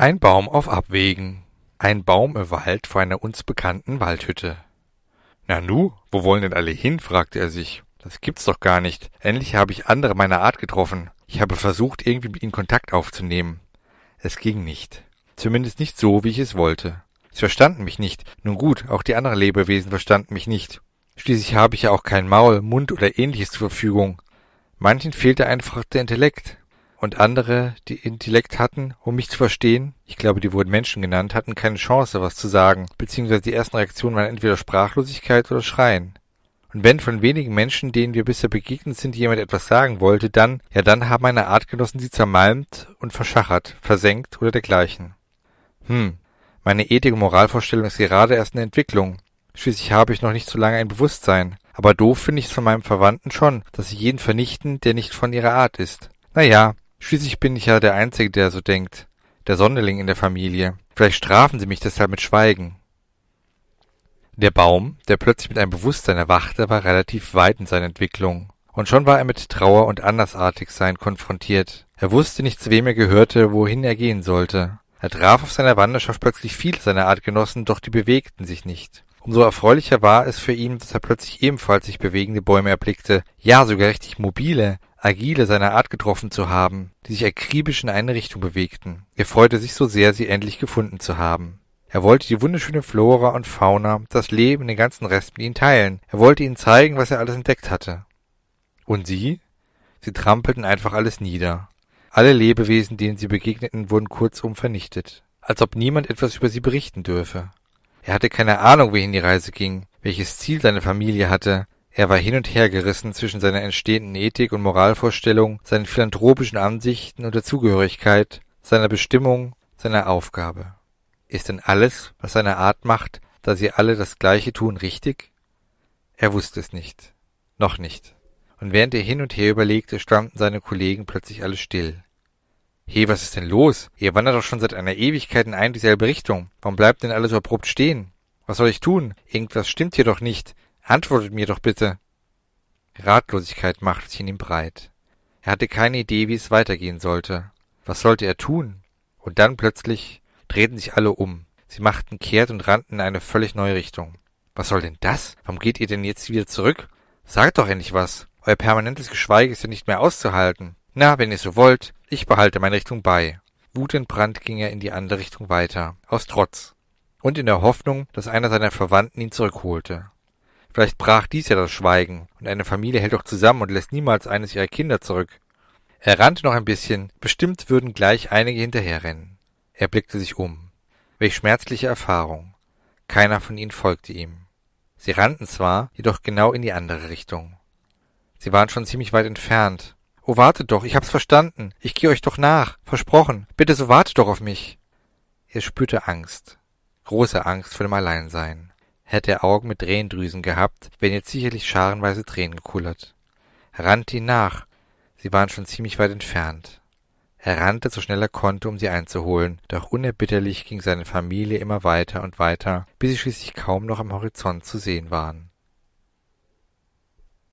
Ein Baum auf Abwägen. Ein Baum im Wald vor einer uns bekannten Waldhütte. Nanu, wo wollen denn alle hin? fragte er sich. Das gibt's doch gar nicht. Endlich habe ich andere meiner Art getroffen. Ich habe versucht, irgendwie mit ihnen Kontakt aufzunehmen. Es ging nicht. Zumindest nicht so, wie ich es wollte. Sie verstanden mich nicht. Nun gut, auch die anderen Lebewesen verstanden mich nicht. Schließlich habe ich ja auch kein Maul, Mund oder ähnliches zur Verfügung. Manchen fehlte einfach der Intellekt und andere, die Intellekt hatten, um mich zu verstehen, ich glaube, die wurden Menschen genannt, hatten keine Chance, was zu sagen, beziehungsweise die ersten Reaktionen waren entweder Sprachlosigkeit oder Schreien. Und wenn von wenigen Menschen, denen wir bisher begegnet sind, jemand etwas sagen wollte, dann, ja dann haben meine Artgenossen sie zermalmt und verschachert, versenkt oder dergleichen. Hm, meine Ethik- und Moralvorstellung ist gerade erst in Entwicklung. Schließlich habe ich noch nicht so lange ein Bewusstsein. Aber doof finde ich es von meinem Verwandten schon, dass sie jeden vernichten, der nicht von ihrer Art ist. Na ja, Schließlich bin ich ja der Einzige, der so denkt. Der Sonderling in der Familie. Vielleicht strafen sie mich deshalb mit Schweigen. Der Baum, der plötzlich mit einem Bewusstsein erwachte, war relativ weit in seiner Entwicklung. Und schon war er mit Trauer und Andersartigsein konfrontiert. Er wusste nicht, zu wem er gehörte, wohin er gehen sollte. Er traf auf seiner Wanderschaft plötzlich viele seiner Artgenossen, doch die bewegten sich nicht. Umso erfreulicher war es für ihn, dass er plötzlich ebenfalls sich bewegende Bäume erblickte, ja sogar richtig mobile, agile seiner Art getroffen zu haben, die sich akribisch in eine Richtung bewegten. Er freute sich so sehr, sie endlich gefunden zu haben. Er wollte die wunderschöne Flora und Fauna, das Leben, den ganzen Rest mit ihnen teilen. Er wollte ihnen zeigen, was er alles entdeckt hatte. Und sie? Sie trampelten einfach alles nieder. Alle Lebewesen, denen sie begegneten, wurden kurzum vernichtet. Als ob niemand etwas über sie berichten dürfe. Er hatte keine Ahnung, wohin die Reise ging, welches Ziel seine Familie hatte, er war hin und her gerissen zwischen seiner entstehenden Ethik und Moralvorstellung, seinen philanthropischen Ansichten und der Zugehörigkeit, seiner Bestimmung, seiner Aufgabe. Ist denn alles, was seine Art macht, da sie alle das Gleiche tun, richtig? Er wusste es nicht. Noch nicht. Und während er hin und her überlegte, standen seine Kollegen plötzlich alle still. He, was ist denn los? Ihr wandert doch schon seit einer Ewigkeit in ein dieselbe Richtung. Warum bleibt denn alle so abrupt stehen? Was soll ich tun? Irgendwas stimmt hier doch nicht. Antwortet mir doch bitte. Ratlosigkeit machte sich in ihm breit. Er hatte keine Idee, wie es weitergehen sollte. Was sollte er tun? Und dann plötzlich drehten sich alle um. Sie machten kehrt und rannten in eine völlig neue Richtung. Was soll denn das? Warum geht ihr denn jetzt wieder zurück? Sagt doch endlich was. Euer permanentes Geschweige ist ja nicht mehr auszuhalten. Na, wenn ihr so wollt, ich behalte meine Richtung bei. Wutentbrannt ging er in die andere Richtung weiter, aus Trotz. Und in der Hoffnung, dass einer seiner Verwandten ihn zurückholte. Vielleicht brach dies ja das Schweigen, und eine Familie hält doch zusammen und lässt niemals eines ihrer Kinder zurück. Er rannte noch ein bisschen, bestimmt würden gleich einige hinterherrennen. Er blickte sich um. Welch schmerzliche Erfahrung. Keiner von ihnen folgte ihm. Sie rannten zwar, jedoch genau in die andere Richtung. Sie waren schon ziemlich weit entfernt. Oh, wartet doch, ich hab's verstanden. Ich geh euch doch nach. Versprochen. Bitte so wartet doch auf mich. Er spürte Angst. Große Angst vor dem Alleinsein. Hätte er Augen mit Tränendrüsen gehabt, wären jetzt sicherlich scharenweise Tränen gekullert. Er rannte ihnen nach. Sie waren schon ziemlich weit entfernt. Er rannte so schnell er konnte, um sie einzuholen, doch unerbitterlich ging seine Familie immer weiter und weiter, bis sie schließlich kaum noch am Horizont zu sehen waren.